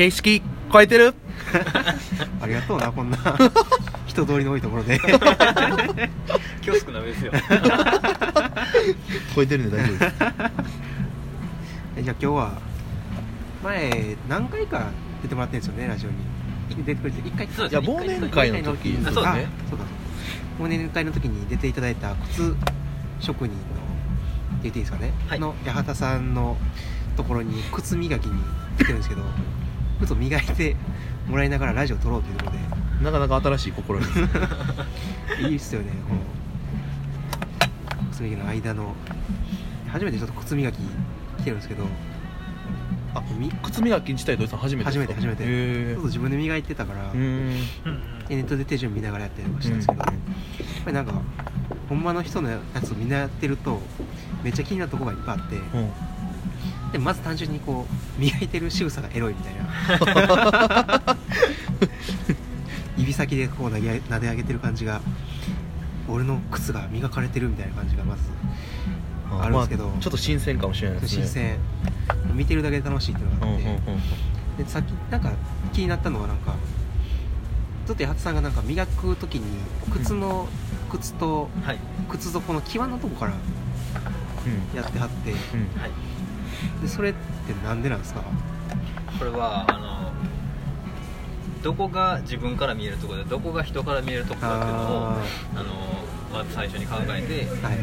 形式超えてる？ありがとうなこんな。人通りの多いところで。恐縮な上ですよ。超えてるんで大丈夫です。えじゃあ今日は前何回か出てもらってるんですよねラジオに。出てくれて1回そういや忘年会の時あそうですね。そうだ。忘年会の時に出ていただいた靴職人の言っていいですかね、はい。の八幡さんのところに靴磨きに来てるんですけど靴を磨いてもらいながらラジオ撮ろうということなかなか新しい試みですでいいっすよねこの靴磨きの間の初めてちょっと靴磨き来てるんですけど。あみ靴磨き自体土井さん初めて初めて初めて。ちょへっと自分で磨いてたからネットで手順見ながらやったりとかしたんですけど、やっぱりなんかほんまの人のやつをみんなやってるとめっちゃ気になるところがいっぱいあって。うんでまず単純にこう磨いてる仕草がエロいみたいな。指先でこう投げ撫で上げてる感じが俺の靴が磨かれてるみたいな感じがまずあるんですけど。まあちょっと新鮮かもしれないですね。新鮮。見てるだけで楽しいっていうのがあって、うんうんうんでさっきなんか気になったのはなんかちょっと八幡さんがなんか磨く時に靴の、靴とはい。靴底の際のとこからうん。やってはって。うん。はいでそれってなんでなんですか？これはあのどこが自分から見えるところでどこが人から見えるところかっていうのをああのまず最初に考えてーはい。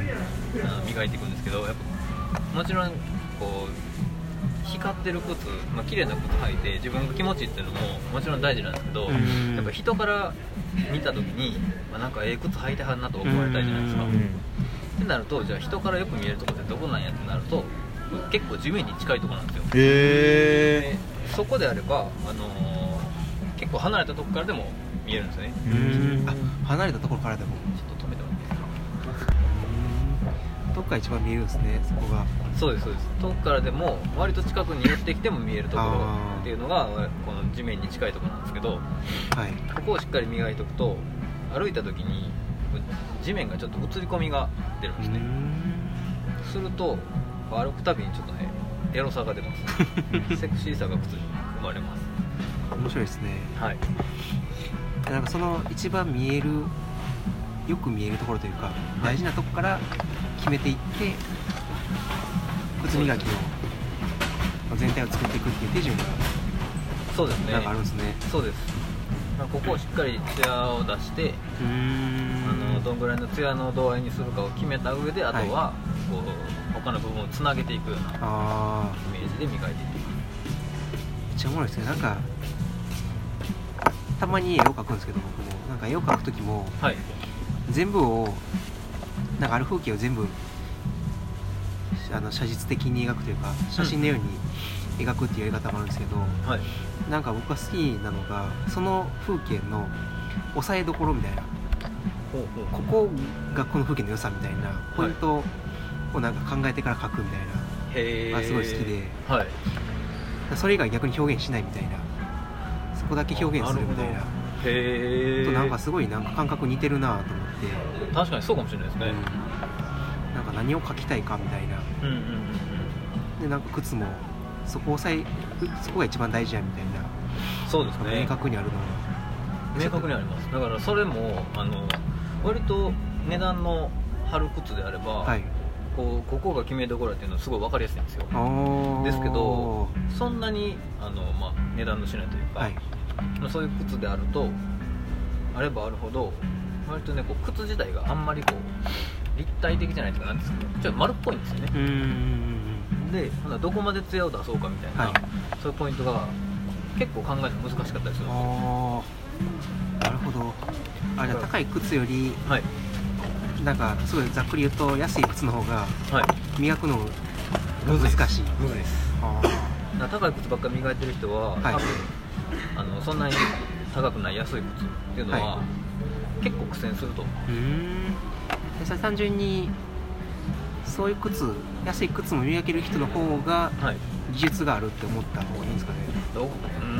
あの磨いていくんですけどやっぱもちろんこう光ってる靴、まあ綺麗な靴履いて自分が気持ちいいっていうのももちろん大事なんですけどうん。やっぱ人から見た時に、まあ、なんかええ靴履いてはんなと思われたいじゃないですか。うん。ってなるとじゃあ人からよく見えるところってどこなんやってなると結構地面に近いところなんですよ。へえでそこであれば、あのー結構離れたとこからでも見えるんですよね。あ離れたところからでも。ちょっと止めてもらっていいですかうーんどっか一番見えるんですねそこが。そうですそうです。遠くからでも割と近くに寄ってきても見えるところっていうのがこの地面に近いところなんですけどはい。ここをしっかり磨いておくと歩いた時に地面がちょっと映り込みが出るんですね。うすると歩くたびにちょっとねエロさが出ます。セクシーさが靴に生まれます。面白いですね。はい。なんかその一番見えるよく見えるところというか大事なとこから決めていって靴磨きの全体を作っていくっていう手順がそうですね。なんかあるんですね。そうですまあここをしっかりツヤを出してあのどんぐらいのツヤの度合いにするかを決めた上であとは、こう他の部分をつなげていくようなあイメージで磨いていっていーめっちゃおもろいですね。なんかたまに絵を描くんですけど僕も。なんか絵を描く時もくはい。全部をなんかある風景を全部あの写実的に描くというか写真のように描くっていうやり方もあるんですけど、はい。なんか僕が好きなのがその風景の押さえどころみたいな。ここがこの風景の良さみたいなポイントをなんか考えてから描くみたいな、あすごい好きで。はい。それ以外逆に表現しないみたいな。そこだけ表現するみたいな。へえとなんかすごいなんか感覚似てるなと思って、確かにそうかもしれないですね。うん。なんか何を描きたいかみたいな。うんうんうん。でなんか靴もそこをさえそこが一番大事やみたいな、うんそうですね。明確にあるのは。明確にあります。だからそれもあの割と値段の張る靴であれば、はい。こうここが決めどころっていうのはすごい分かりやすいんですよ。ですけどそんなにあの、まあ、値段のしないというか、はい。まあそういう靴であるとあればあるほど割とねこう靴自体があんまりこう立体的じゃないというかなんですけどちょっと丸っぽいんですよね。うーんでほなどこまで艶を出そうかみたいな、はい。そういうポイントが結構考えるの難しかったりするんですよ。ああなるほど。あじゃあ高い靴よりはい。なんかすごいざっくり言うと安い靴の方がはい。磨くの難しい。無理です。あだから高い靴ばっかり磨いてる人は、はい。多分あのそんなに高くない安い靴っていうのは、は結構苦戦すると思う。ーうーん。単純にそういう靴安い靴も磨ける人の方がはい。技術があるって思った方がいいんですかね。どう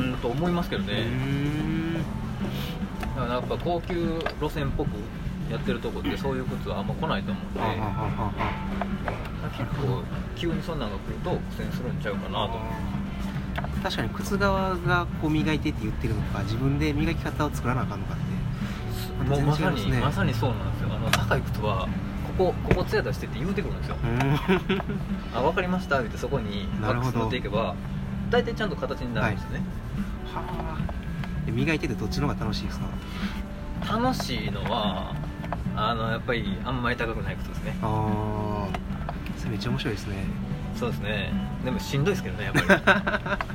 んと思いますけどね、ん。だからやっぱ高級路線っぽくやってるとこってそういう靴はあんま来ないと思うんで結構急にそんなのが来ると苦戦するんちゃうかなと思あ確かに靴側がこう磨いてって言ってるのか自分で磨き方を作らなあかんのかって。もうまさにまさにそうなんですよ。あの高い靴はここここツヤ出してって言うてくるんですよ。あ分かりました。ってそこにワックス塗っていけば大体ちゃんと形になるんですよね、はあ。で磨いててどっちの方が楽しいですか？楽しいのはあのやっぱりあんまり高くない靴ですね。ああそれめっちゃ面白いですね。そうですね。でもしんどいですけどねやっぱり。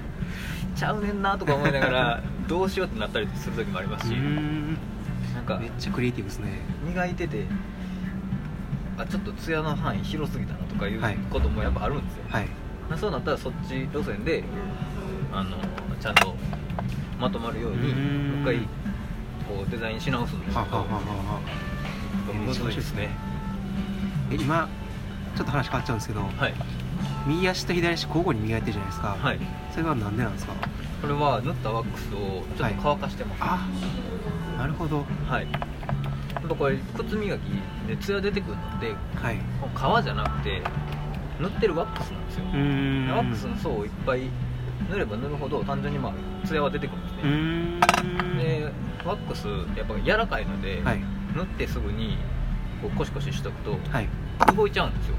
ちゃうねんなとか思いながらどうしようってなったりする時もありますし。なんかめっちゃクリエイティブですね。磨いててあちょっとツヤの範囲広すぎたなとかいうはい。こともやっぱあるんですよ、はい。そうなったらそっち路線であのちゃんとまとまるようにもう一回こうデザインし直すんですけどはあはあはあはあ。むずいですね。え今ちょっと話変わっちゃうんですけどはい。右足と左足交互に磨いてるじゃないですか、はい。それはなんでなんですか？これは塗ったワックスをちょっと乾かしてます、あなるほど。はいこれ靴磨きでツヤ出てくるのってはい。この皮じゃなくて塗ってるワックスなんですよ。ワックスの層をいっぱい塗れば塗るほど単純にまあツヤは出てくるんですうね、でワックスやっぱ柔らかいので、はい。塗ってすぐにこうコシコシしとくとはい。動いちゃうんですよ。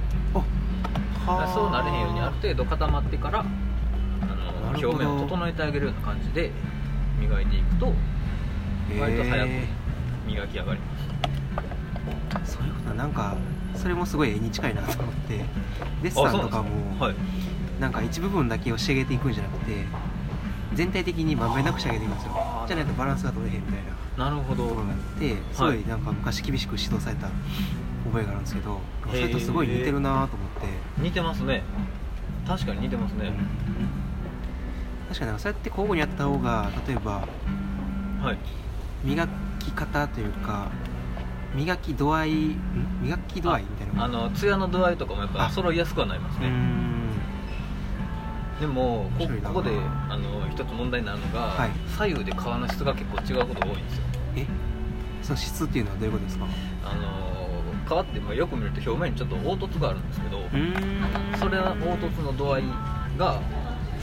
そうなれへんようにある程度固まってからあの表面を整えてあげるような感じで磨いていくと割と早くへ磨き上がります。ーそういうことだ。なんかそれもすごい絵に近いなと思って。デッサンとかも、はい。なんか一部分だけを仕上げていくんじゃなくて全体的にまんべんなく仕上げていくんですよあーじゃないとバランスが取れへんみたいな。なるほど。ところがあってすごいなんか昔厳しく指導された覚えがあるんですけどそれとすごい似てるなと思って、似てますね。確かに似てますね、確かになんかそうやって交互にやった方が例えばはい。磨き方というか磨き度合いん。磨き度合いみたいなあの？ツヤの度合いとかもやっぱあ。揃いやすくはなりますね。でもこここであの一つ問題になるのが、はい。左右で皮の質が結構違うことが多いんですよ。え？その質っていうのはどういうことですか？あの皮ってまあよく見ると表面にちょっと凹凸があるんですけど、それは凹凸の度合いが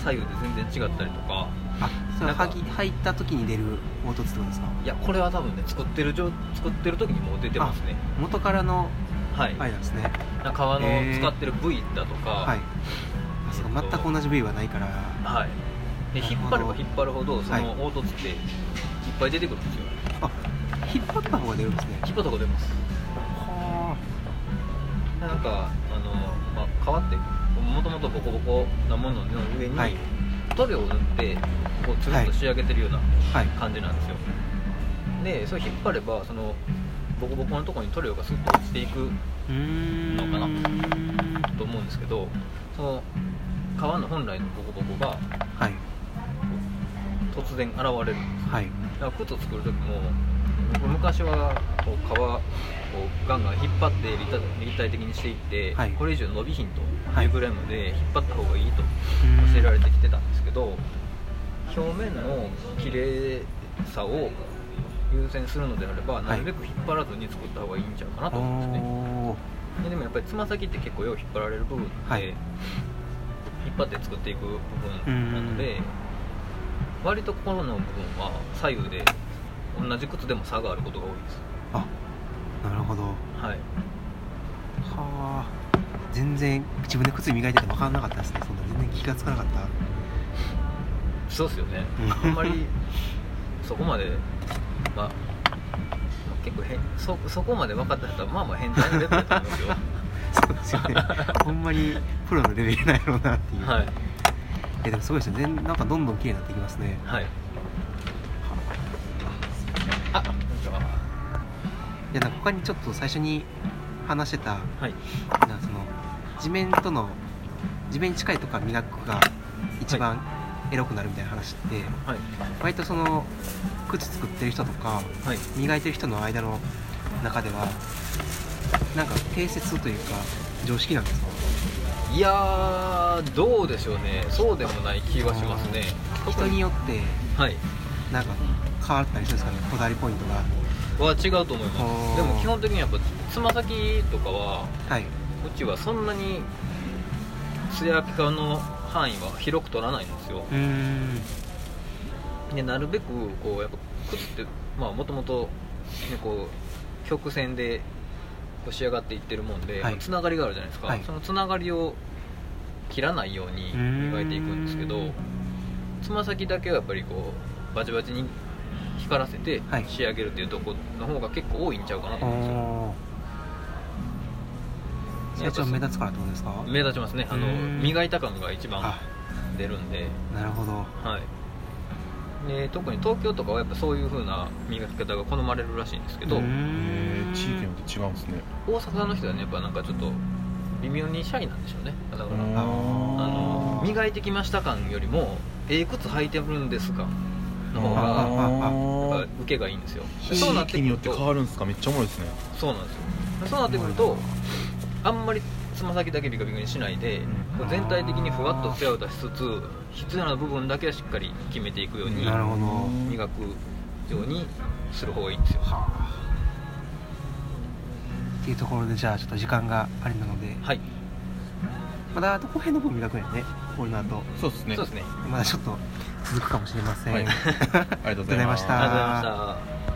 左右で全然違ったりとかあそれはぎ入った時に出る凹凸ってことですか？いやこれは多分ね作ってる状作ってる時にもう出てますね。元からのはい、あれなんですね。皮の使ってる部位だとか、はい。あそうか全く同じ部位はないから。はい。で引っ張れば引っ張るほどそはい。の凹凸っていっぱい出てくるんですよ、あ引っ張った方が出るんですね。引っ張った方が出ます。はでなんかあの、まあ、皮ってもともとボコボコなものの上に、はい塗料を塗ってこうつるっと仕上げてるような感じなんですよ、でそれ引っ張ればそのボコボコのところに塗料がスッと落ちていくのかなと思うんですけどその皮の本来のボコボコがはい。突然現れるんですはい。だから靴を作る時も僕昔はこう皮をガンガン引っ張って立体的にしていって、はい。これ以上伸びひんと。はい。いうぐらいまで引っ張った方がいいと教えられてきてたんですけど表面の綺麗さを優先するのであればい。なるべく引っ張らずに作った方がいいんちゃうかなと思うんですね、ででもやっぱりつま先って結構よう引っ張られる部分で、はい。引っ張って作っていく部分なので割とここの部分は左右で同じ靴でも差があることが多いですあなるほどははいあ全然自分で靴磨いてて分からなかったですね。そんな全然気がつかなかった。そうですよね。うん。あんまりそこまでまあ結構へんそそこまで分かった人はまあまあ変態のレベルだと思いますよ。そうですよね。ほんまにプロのレベルなんやろうなっていう、はい。えでもすごいですね。全なんかどんどん綺麗になってきますね。はい。あこんにちはいやなんか他にちょっと最初に話してたはい。なその地面との地面に近いとこから磨くが一番エロくなるみたいな話って、はい。割とその靴作ってる人とかはい。磨いてる人の間の中ではなんか定説というか常識なんですか？いやーどうでしょうね。そうでもない気がしますね。人によってはい。なんか変わったりするんですかね？こだわりポイントが。は違うと思います。でも基本的にやっぱつま先とかははい。うちはそんなに艶ピカの範囲は広く取らないんですよ。でなるべくこうやっぱ靴ってまあもともとこう曲線で仕上がっていってるもんで、はい。つながりがあるじゃないですか、はい。そのつながりを切らないように磨いていくんですけどつま先だけはやっぱりこうバチバチに光らせてはい。仕上げるっていうところの方が結構多いんちゃうかなと思うんですよ。おー成長目立つからってことですか。目立ちますね。あのうん磨いた感が一番あ。出るんで。なるほど。はい。で特に東京とかはやっぱそういう風な磨き方が好まれるらしいんですけど。地域によって違うんですね。大阪の人はねやっぱなんかちょっと微妙にシャイなんでしょうね。だからああの磨いてきました感よりもええ靴履いてるんですかの方あが受けがいいんですよ。そうなって域によくるとって変わるんですか？めっちゃおもろいですね。そうなんですよ。でそうなってくるとあんまりつま先だけビカビカにしないで、う全体的にふわっと艶を出しつつ必要な部分だけはしっかり決めていくようになるほど。磨くようにする方がいいんですよ。はあ。っていうところでじゃあちょっと時間がありなので。はい。まだあと後編の分磨くんやね。これの後。そうですね。そうですね。まだちょっと続くかもしれません、はい。ありがとうございました。ありがとうございました